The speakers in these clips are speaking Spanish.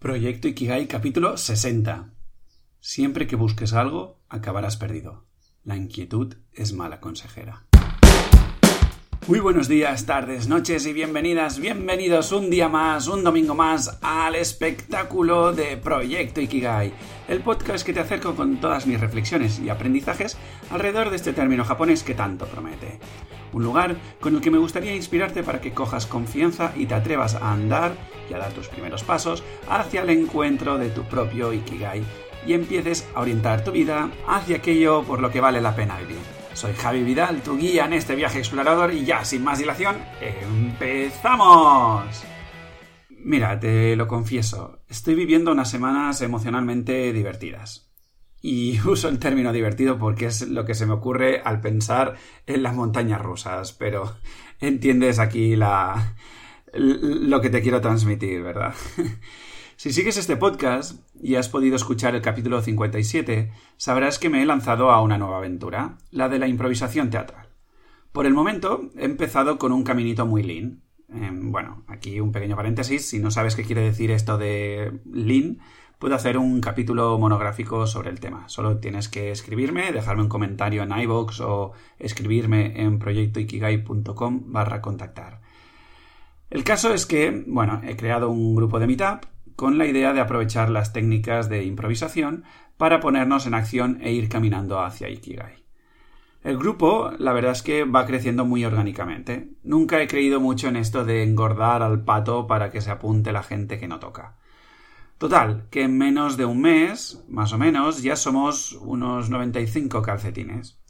Proyecto Ikigai capítulo 60. Siempre que busques algo, acabarás perdido. La inquietud es mala consejera. Muy buenos días, tardes, noches y bienvenidas, bienvenidos un día más, un domingo más al espectáculo de Proyecto Ikigai, el podcast que te acerco con todas mis reflexiones y aprendizajes alrededor de este término japonés que tanto promete. Un lugar con el que me gustaría inspirarte para que cojas confianza y te atrevas a andar y a dar tus primeros pasos hacia el encuentro de tu propio Ikigai y empieces a orientar tu vida hacia aquello por lo que vale la pena vivir. Soy Javi Vidal, tu guía en este viaje explorador y ya sin más dilación, ¡empezamos! Mira, te lo confieso, estoy viviendo unas semanas emocionalmente divertidas. Y uso el término divertido porque es lo que se me ocurre al pensar en las montañas rusas, pero entiendes aquí la, lo que te quiero transmitir, ¿verdad? Si sigues este podcast y has podido escuchar el capítulo 57, sabrás que me he lanzado a una nueva aventura, la de la improvisación teatral. Por el momento he empezado con un caminito muy lean. Em, bueno, aquí un pequeño paréntesis, si no sabes qué quiere decir esto de lean, puedo hacer un capítulo monográfico sobre el tema. Solo tienes que escribirme, dejarme un comentario en iVoox o escribirme en proyectoikigai.com barra contactar. El caso es que, bueno, he creado un grupo de Meetup con la idea de aprovechar las técnicas de improvisación para ponernos en acción e ir caminando hacia Ikigai. El grupo, la verdad es que va creciendo muy orgánicamente. Nunca he creído mucho en esto de engordar al pato para que se apunte la gente que no toca. Total, que en menos de un mes, más o menos, ya somos unos 95 calcetines.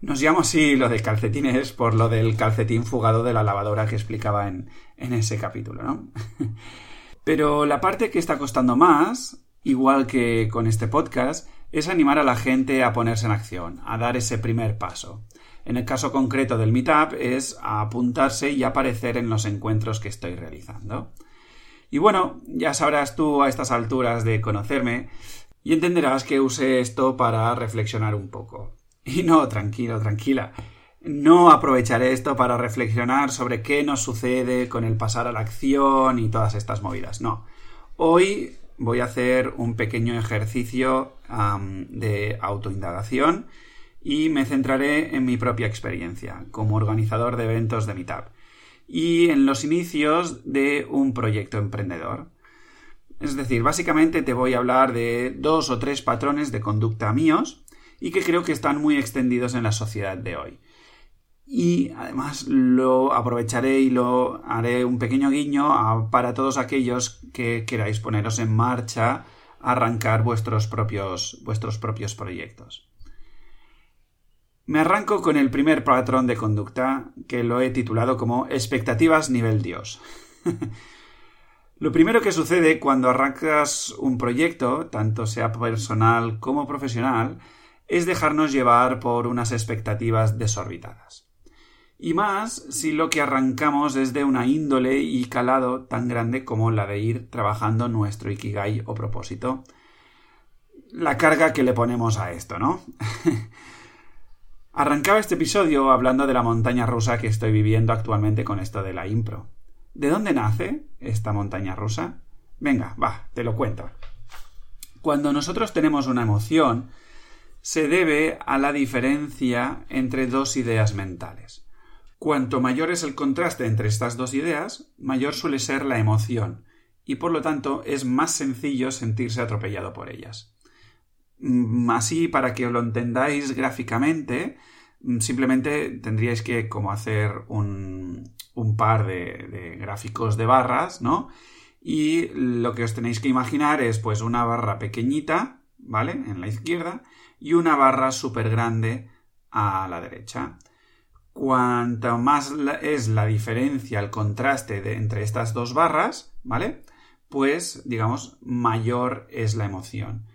Nos llamo así lo de calcetines por lo del calcetín fugado de la lavadora que explicaba en, en ese capítulo, ¿no? Pero la parte que está costando más, igual que con este podcast, es animar a la gente a ponerse en acción, a dar ese primer paso. En el caso concreto del Meetup es apuntarse y aparecer en los encuentros que estoy realizando. Y bueno, ya sabrás tú a estas alturas de conocerme y entenderás que use esto para reflexionar un poco. Y no, tranquilo, tranquila. No aprovecharé esto para reflexionar sobre qué nos sucede con el pasar a la acción y todas estas movidas. No. Hoy voy a hacer un pequeño ejercicio de autoindagación y me centraré en mi propia experiencia como organizador de eventos de Meetup y en los inicios de un proyecto emprendedor. Es decir, básicamente te voy a hablar de dos o tres patrones de conducta míos y que creo que están muy extendidos en la sociedad de hoy y además lo aprovecharé y lo haré un pequeño guiño para todos aquellos que queráis poneros en marcha, arrancar vuestros propios, vuestros propios proyectos. Me arranco con el primer patrón de conducta que lo he titulado como expectativas nivel Dios. Lo primero que sucede cuando arrancas un proyecto, tanto sea personal como profesional, es dejarnos llevar por unas expectativas desorbitadas. Y más si lo que arrancamos es de una índole y calado tan grande como la de ir trabajando nuestro ikigai o propósito. La carga que le ponemos a esto, ¿no? Arrancaba este episodio hablando de la montaña rusa que estoy viviendo actualmente con esto de la impro. ¿De dónde nace esta montaña rusa? Venga, va, te lo cuento. Cuando nosotros tenemos una emoción, se debe a la diferencia entre dos ideas mentales. Cuanto mayor es el contraste entre estas dos ideas, mayor suele ser la emoción, y por lo tanto es más sencillo sentirse atropellado por ellas. Mm, así, para que lo entendáis gráficamente, mm, simplemente tendríais que como hacer un, par de, de, gráficos de barras, ¿no? Y lo que os tenéis que imaginar es pues una barra pequeñita, ¿vale? En la izquierda, y una barra súper grande a la derecha. Cuanto más es la diferencia, el contraste entre estas dos barras, ¿vale? Pues, digamos, mayor es la emoción.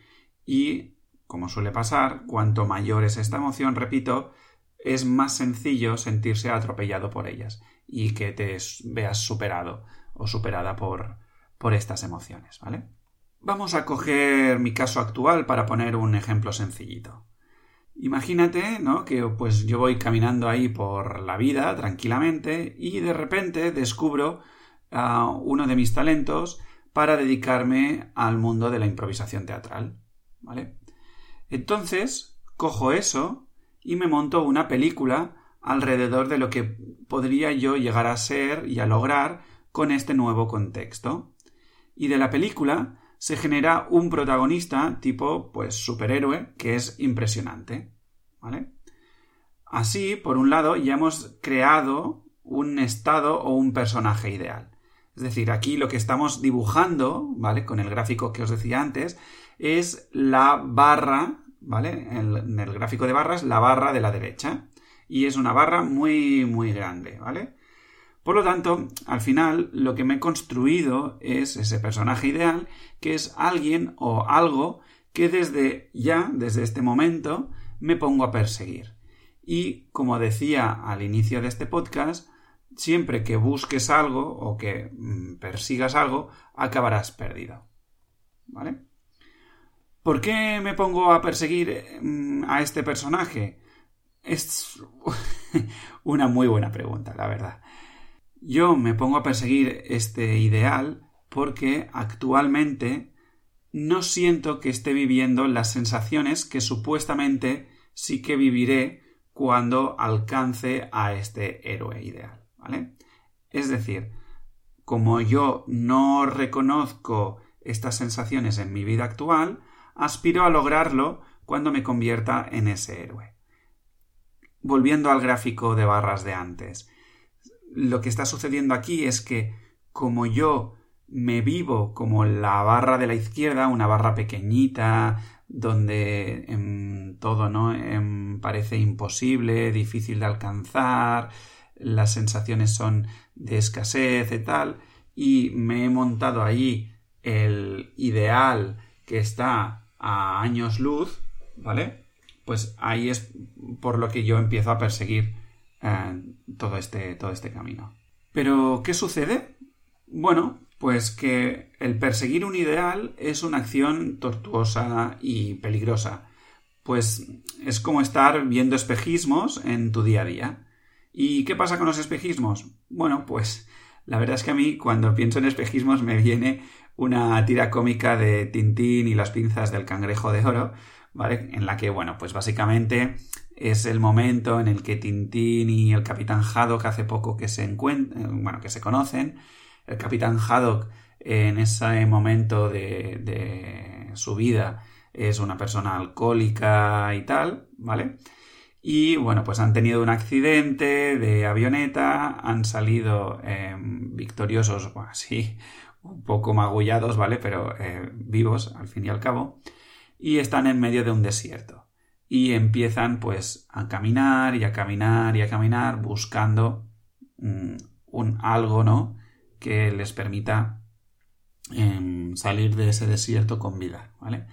Y, como suele pasar, cuanto mayor es esta emoción, repito, es más sencillo sentirse atropellado por ellas y que te veas superado o superada por, por estas emociones, ¿vale? Vamos a coger mi caso actual para poner un ejemplo sencillito. Imagínate, ¿no? Que pues yo voy caminando ahí por la vida tranquilamente y de repente descubro uno de mis talentos para dedicarme al mundo de la improvisación teatral. ¿Vale? Entonces, cojo eso y me monto una película alrededor de lo que podría yo llegar a ser y a lograr con este nuevo contexto. Y de la película se genera un protagonista tipo, pues, superhéroe, que es impresionante. ¿Vale? Así, por un lado, ya hemos creado un estado o un personaje ideal. Es decir, aquí lo que estamos dibujando, ¿vale? Con el gráfico que os decía antes, es la barra, ¿vale? En el gráfico de barras, la barra de la derecha. Y es una barra muy, muy grande, ¿vale? Por lo tanto, al final, lo que me he construido es ese personaje ideal, que es alguien o algo que desde ya, desde este momento, me pongo a perseguir. Y, como decía al inicio de este podcast, siempre que busques algo o que mm, persigas algo, acabarás perdido. ¿Vale? ¿Por qué me pongo a perseguir mm, a este personaje? Es una muy buena pregunta, la verdad. Yo me pongo a perseguir este ideal porque actualmente no siento que esté viviendo las sensaciones que supuestamente sí que viviré cuando alcance a este héroe ideal. ¿vale? Es decir, como yo no reconozco estas sensaciones en mi vida actual, aspiro a lograrlo cuando me convierta en ese héroe. Volviendo al gráfico de barras de antes, lo que está sucediendo aquí es que como yo me vivo como la barra de la izquierda, una barra pequeñita, donde em, todo no em, parece imposible, difícil de alcanzar, las sensaciones son de escasez y tal, y me he montado ahí el ideal que está a años luz, ¿vale? Pues ahí es por lo que yo empiezo a perseguir eh, todo, este, todo este camino. Pero, ¿qué sucede? Bueno, pues que el perseguir un ideal es una acción tortuosa y peligrosa. Pues es como estar viendo espejismos en tu día a día. ¿Y qué pasa con los espejismos? Bueno, pues la verdad es que a mí cuando pienso en espejismos me viene una tira cómica de Tintín y las pinzas del cangrejo de oro, ¿vale? En la que, bueno, pues básicamente es el momento en el que Tintín y el capitán Haddock hace poco que se encuentran, bueno, que se conocen. El capitán Haddock en ese momento de, de su vida es una persona alcohólica y tal, ¿vale? Y bueno, pues han tenido un accidente de avioneta, han salido em, victoriosos, bueno, sí, un poco magullados, ¿vale? Pero eh, vivos al fin y al cabo. Y están en medio de un desierto. Y empiezan pues a caminar y a caminar y a caminar buscando mm, un algo, ¿no? Que les permita em, salir de ese desierto con vida, ¿vale?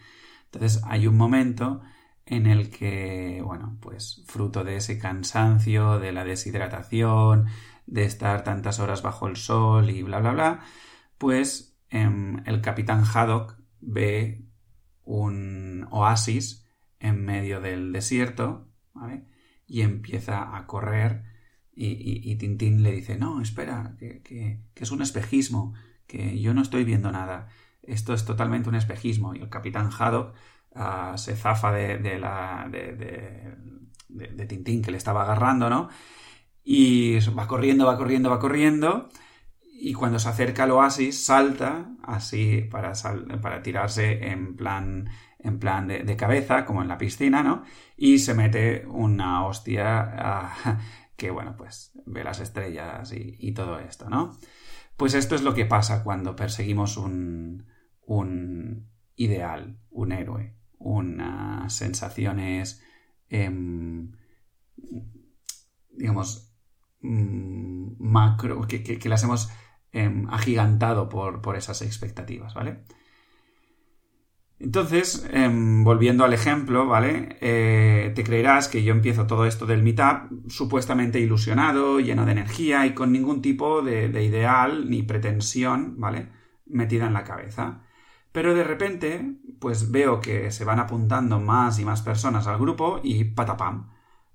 Entonces hay un momento en el que, bueno, pues fruto de ese cansancio, de la deshidratación, de estar tantas horas bajo el sol y bla, bla, bla, pues em, el capitán Haddock ve un oasis en medio del desierto, ¿vale? Y empieza a correr y, Tintín le dice, no, espera, que, que, que es un espejismo, que yo no estoy viendo nada, esto es totalmente un espejismo. Y el capitán Haddock se zafa de, la, de, Tintín que le estaba agarrando, ¿no? Y va corriendo, va corriendo, va corriendo. Y cuando se acerca al oasis, salta así para, para tirarse en plan, en plan de, cabeza, como en la piscina, ¿no? Y se mete una hostia que, bueno, pues ve las estrellas y, y, todo esto, ¿no? Pues esto es lo que pasa cuando perseguimos un, un ideal, un héroe unas sensaciones, em, digamos, mm, macro, que, las hemos em, agigantado por, esas expectativas, ¿vale? Entonces, em, volviendo al ejemplo, ¿vale? Eh, te creerás que yo empiezo todo esto del meetup supuestamente ilusionado, lleno de energía y con ningún tipo de, de ideal ni pretensión, ¿vale? Metida en la cabeza. Pero de repente, pues veo que se van apuntando más y más personas al grupo y patapam.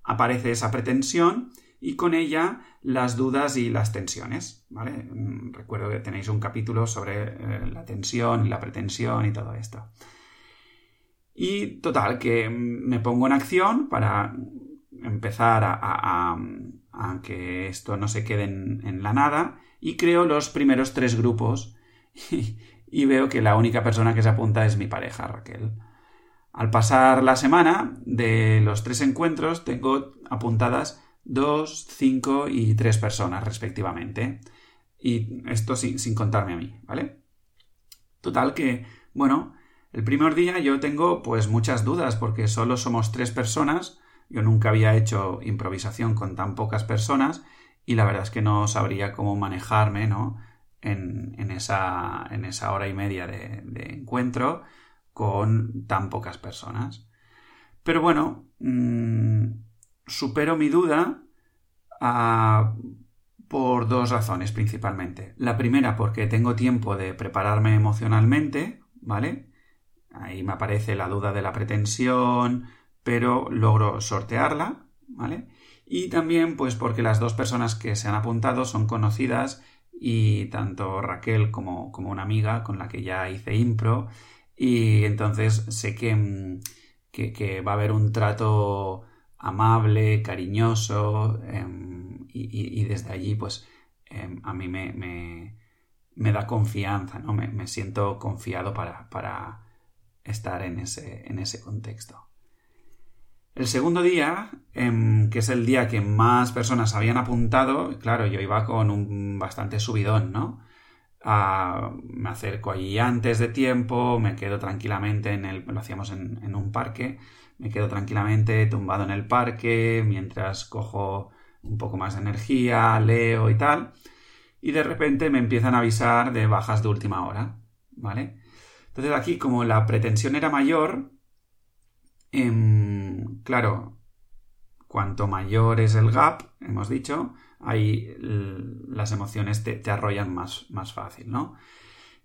Aparece esa pretensión y con ella las dudas y las tensiones, ¿vale? Mm, recuerdo que tenéis un capítulo sobre eh, la tensión y la pretensión y todo esto. Y total, que me pongo en acción para empezar a, que esto no se quede en, la nada y creo los primeros tres grupos veo que la única persona que se apunta es mi pareja, Raquel. Al pasar la semana de los tres encuentros tengo apuntadas dos, cinco y tres personas respectivamente. Y esto sin, sin contarme a mí, ¿vale? Total que, bueno, el primer día yo tengo pues muchas dudas porque solo somos tres personas. Yo nunca había hecho improvisación con tan pocas personas y la verdad es que no sabría cómo manejarme, ¿no? En, esa, en esa, hora y media de, encuentro con tan pocas personas. Pero bueno, mm, supero mi duda ah, por dos razones principalmente. La primera porque tengo tiempo de prepararme emocionalmente, ¿vale? Ahí me aparece la duda de la pretensión, pero logro sortearla, ¿vale? Y también, pues porque las dos personas que se han apuntado son conocidas y tanto Raquel como, como una amiga con la que ya hice impro y entonces sé que, mm, que, va a haber un trato amable, cariñoso em, y, desde allí pues em, a mí me, me, da confianza, ¿no? Me, siento confiado para, para estar en ese, en ese contexto. El segundo día, em, que es el día que más personas habían apuntado, claro, yo iba con un bastante subidón, ¿no? Ah, me acerco allí antes de tiempo, me quedo tranquilamente en el, lo hacíamos en, un parque, me quedo tranquilamente tumbado en el parque mientras cojo un poco más de energía, leo y tal, y de repente me empiezan a avisar de bajas de última hora, ¿vale? Entonces aquí, como la pretensión era mayor, em, claro, cuanto mayor es el gap, hemos dicho, ahí las emociones te, arrollan más, más fácil, ¿no?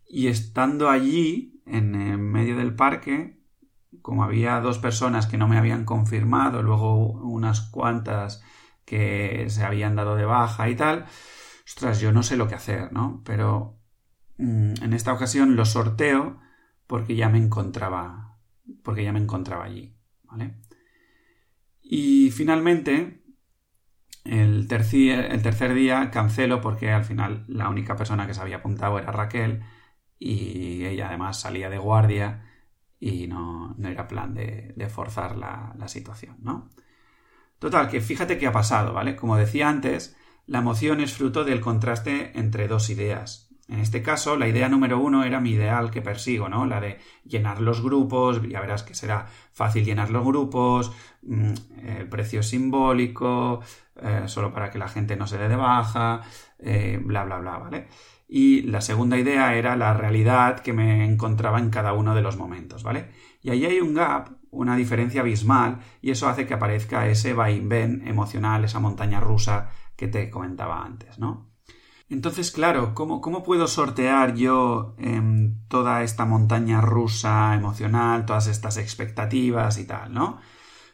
Y estando allí, en medio del parque, como había dos personas que no me habían confirmado, luego unas cuantas que se habían dado de baja y tal, ostras, yo no sé lo que hacer, ¿no? Pero mm, en esta ocasión lo sorteo porque ya me encontraba, porque ya me encontraba allí, ¿vale? Y finalmente, el tercer, día cancelo porque al final la única persona que se había apuntado era Raquel y ella además salía de guardia y no, era plan de, forzar la, la, situación, ¿no? Total, que fíjate qué ha pasado, ¿vale? Como decía antes, la emoción es fruto del contraste entre dos ideas, en este caso, la idea número uno era mi ideal que persigo, ¿no? La de llenar los grupos, ya verás que será fácil llenar los grupos, mm, el precio simbólico, eh, solo para que la gente no se dé de baja, eh, bla, bla, bla, ¿vale? Y la segunda idea era la realidad que me encontraba en cada uno de los momentos, ¿vale? Y ahí hay un gap, una diferencia abismal, y eso hace que aparezca ese vaivén emocional, esa montaña rusa que te comentaba antes, ¿no? Entonces, claro, ¿cómo, puedo sortear yo em, toda esta montaña rusa emocional, todas estas expectativas y tal, ¿no?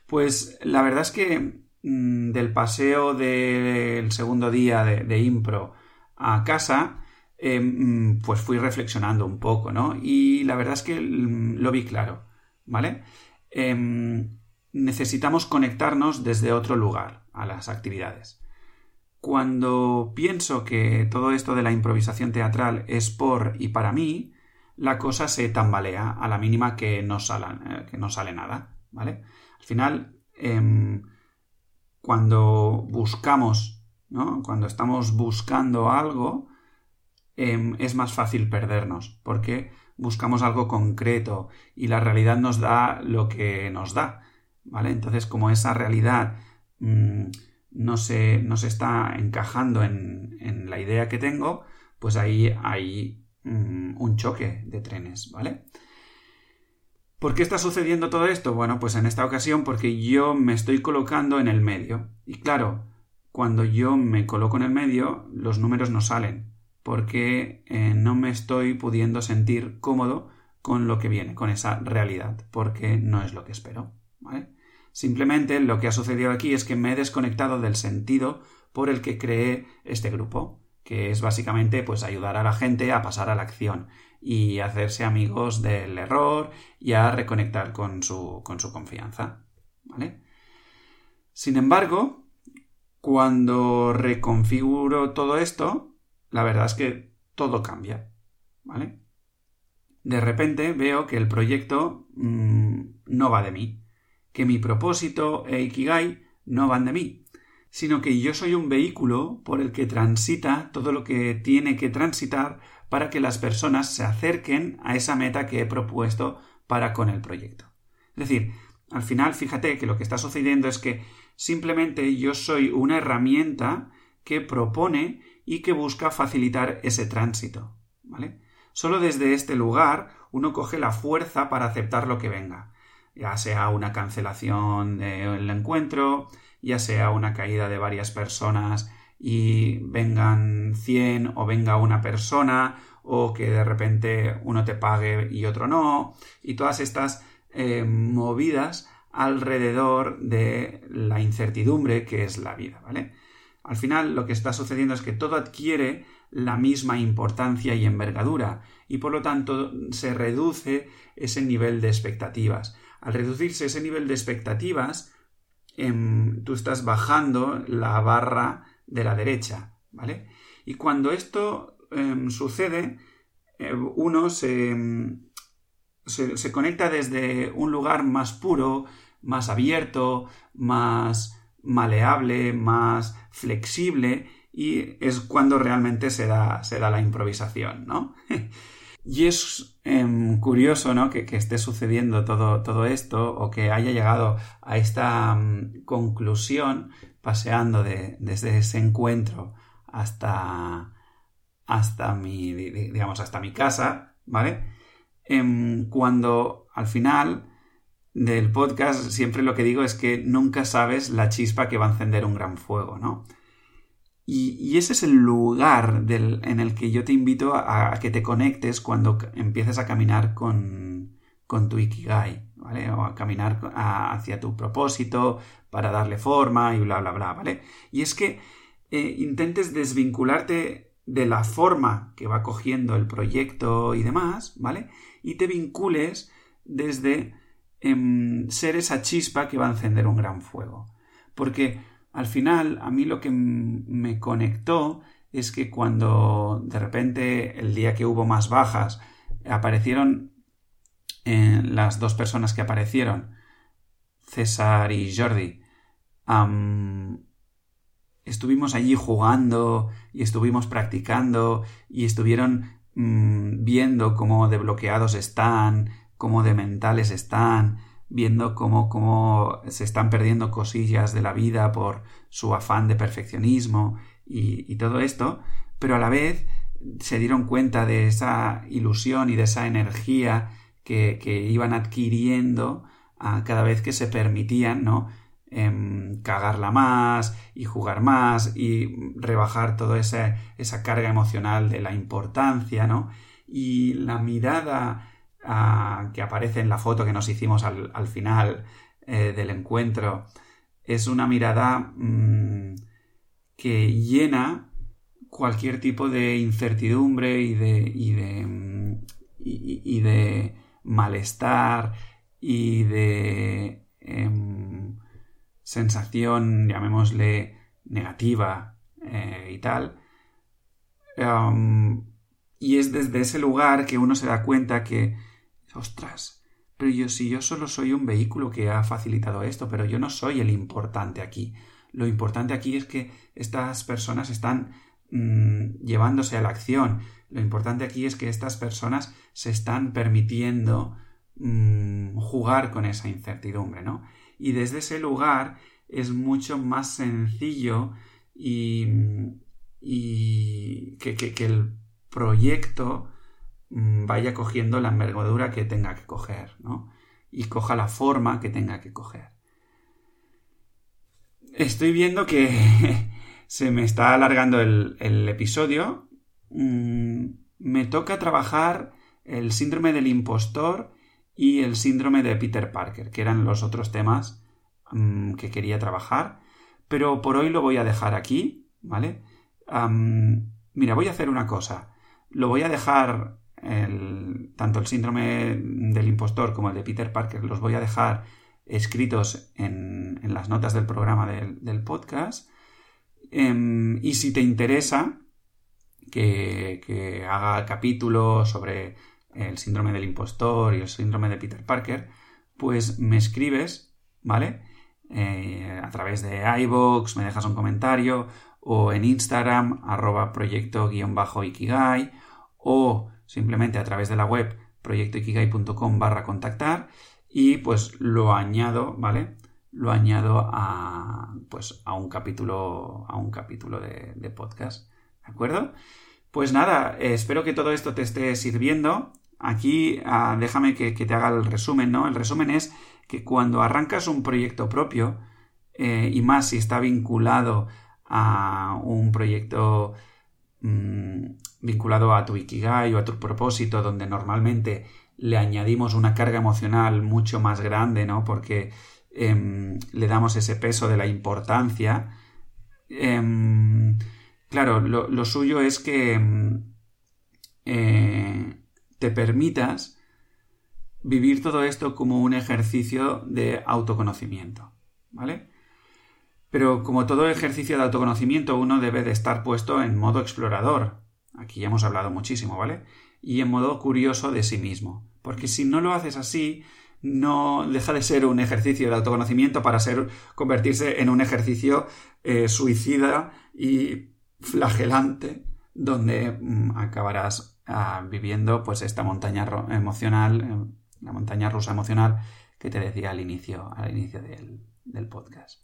Pues la verdad es que mm, del paseo del segundo día de, impro a casa, em, pues fui reflexionando un poco, ¿no? Y la verdad es que mm, lo vi claro, ¿vale? Em, necesitamos conectarnos desde otro lugar a las actividades. Cuando pienso que todo esto de la improvisación teatral es por y para mí, la cosa se tambalea a la mínima que no, eh, que no sale nada, ¿vale? Al final, em, cuando buscamos, ¿no? Cuando estamos buscando algo, em, es más fácil perdernos, porque buscamos algo concreto y la realidad nos da lo que nos da, ¿vale? Entonces, como esa realidad mm, no se, no se está encajando en, en, la idea que tengo, pues ahí hay mm, un choque de trenes, ¿vale? ¿Por qué está sucediendo todo esto? Bueno, pues en esta ocasión porque yo me estoy colocando en el medio. Y claro, cuando yo me coloco en el medio, los números no salen, porque eh, no me estoy pudiendo sentir cómodo con lo que viene, con esa realidad, porque no es lo que espero, ¿vale? Simplemente lo que ha sucedido aquí es que me he desconectado del sentido por el que creé este grupo, que es básicamente pues ayudar a la gente a pasar a la acción y hacerse amigos del error y a reconectar con su, con su confianza. ¿Vale? Sin embargo, cuando reconfiguro todo esto, la verdad es que todo cambia. ¿Vale? De repente veo que el proyecto mm, no va de mí, que mi propósito e Ikigai no van de mí, sino que yo soy un vehículo por el que transita todo lo que tiene que transitar para que las personas se acerquen a esa meta que he propuesto para con el proyecto. Es decir, al final, fíjate que lo que está sucediendo es que simplemente yo soy una herramienta que propone y que busca facilitar ese tránsito. ¿Vale? Solo desde este lugar uno coge la fuerza para aceptar lo que venga, ya sea una cancelación del encuentro, ya sea una caída de varias personas y vengan 100 o venga una persona o que de repente uno te pague y otro no y todas estas eh, movidas alrededor de la incertidumbre que es la vida, ¿vale? Al final lo que está sucediendo es que todo adquiere la misma importancia y envergadura y por lo tanto se reduce ese nivel de expectativas. Al reducirse ese nivel de expectativas, em, tú estás bajando la barra de la derecha, ¿vale? Y cuando esto em, sucede, eh, uno se, se conecta desde un lugar más puro, más abierto, más maleable, más flexible y es cuando realmente se da, se da la improvisación, ¿no? y es em, curioso, ¿no? Que, esté sucediendo todo, todo, esto o que haya llegado a esta mm, conclusión paseando desde ese encuentro hasta, hasta mi, digamos, hasta mi casa, ¿vale? Em, cuando al final del podcast siempre lo que digo es que nunca sabes la chispa que va a encender un gran fuego, ¿no? Y, ese es el lugar en el que yo te invito a, que te conectes cuando empieces a caminar con, tu Ikigai, ¿vale? O a caminar hacia tu propósito para darle forma y bla, bla, bla, ¿vale? Y es que eh, intentes desvincularte de la forma que va cogiendo el proyecto y demás, ¿vale? Y te vincules desde em, ser esa chispa que va a encender un gran fuego. Porque al final, a mí lo que me conectó es que cuando de repente, el día que hubo más bajas, aparecieron eh, las dos personas que aparecieron, César y Jordi, estuvimos allí jugando y estuvimos practicando y estuvieron mm, viendo cómo de bloqueados están, cómo de mentales están, viendo cómo, cómo se están perdiendo cosillas de la vida por su afán de perfeccionismo y, todo esto, pero a la vez se dieron cuenta de esa ilusión y de esa energía que, iban adquiriendo a cada vez que se permitían, ¿no? Em, cagarla más y jugar más y rebajar toda esa, esa carga emocional de la importancia, ¿no? Y la mirada que aparece en la foto que nos hicimos al, final eh, del encuentro, es una mirada mm, que llena cualquier tipo de incertidumbre y de, y de, mm, y, de malestar y de em, sensación, llamémosle, negativa eh, y tal. y es desde ese lugar que uno se da cuenta que ostras, pero yo si yo solo soy un vehículo que ha facilitado esto, pero yo no soy el importante aquí. Lo importante aquí es que estas personas están mm, llevándose a la acción. Lo importante aquí es que estas personas se están permitiendo mm, jugar con esa incertidumbre, ¿no? Y desde ese lugar es mucho más sencillo y, y que, que el proyecto vaya cogiendo la envergadura que tenga que coger, ¿no? Y coja la forma que tenga que coger. Estoy viendo que se me está alargando el, episodio. Mm, me toca trabajar el síndrome del impostor y el síndrome de Peter Parker, que eran los otros temas mm, que quería trabajar, pero por hoy lo voy a dejar aquí, ¿vale? mira, voy a hacer una cosa. Lo voy a dejar, tanto el síndrome del impostor como el de Peter Parker, los voy a dejar escritos en, las notas del programa del, podcast. Em, y si te interesa que, que haga capítulos sobre el síndrome del impostor y el síndrome de Peter Parker, pues me escribes, ¿vale? Eh, a través de iVoox, me dejas un comentario, o en Instagram, arroba proyecto-ikigai, o simplemente a través de la web proyectoikigai.com barra contactar, y pues lo añado, ¿vale? Lo añado a, pues, a un capítulo, a un capítulo de, podcast, ¿de acuerdo? Pues nada, espero que todo esto te esté sirviendo. Aquí ah, déjame que, te haga el resumen, ¿no? El resumen es que cuando arrancas un proyecto propio, eh, y más si está vinculado a un proyecto mm, vinculado a tu Ikigai o a tu propósito, donde normalmente le añadimos una carga emocional mucho más grande, ¿no? Porque em, le damos ese peso de la importancia. Em, claro, lo, suyo es que em, eh, te permitas vivir todo esto como un ejercicio de autoconocimiento, ¿vale? Pero como todo ejercicio de autoconocimiento, uno debe de estar puesto en modo explorador. Aquí ya hemos hablado muchísimo, ¿vale? Y en modo curioso de sí mismo. Porque si no lo haces así, no deja de ser un ejercicio de autoconocimiento para ser, convertirse en un ejercicio eh, suicida y flagelante, donde mm, acabarás viviendo pues esta montaña emocional, eh, la montaña rusa emocional que te decía al inicio, al inicio del, podcast.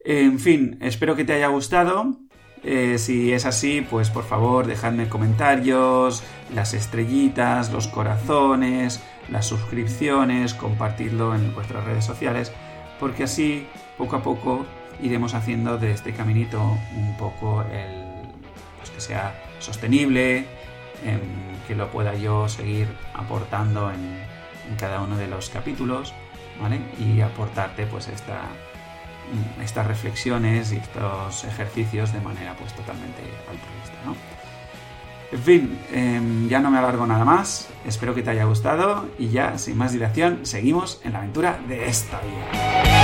En fin, espero que te haya gustado. Eh, si es así, pues por favor dejadme comentarios, las estrellitas, los corazones, las suscripciones, compartidlo en vuestras redes sociales, porque así poco a poco iremos haciendo de este caminito un poco el pues que sea sostenible, que lo pueda yo seguir aportando en, cada uno de los capítulos, ¿vale? Y aportarte pues esta, estas reflexiones y estos ejercicios de manera pues totalmente altruista, ¿no? En fin, em, ya no me alargo nada más, espero que te haya gustado y ya sin más dilación seguimos en la aventura de esta vida.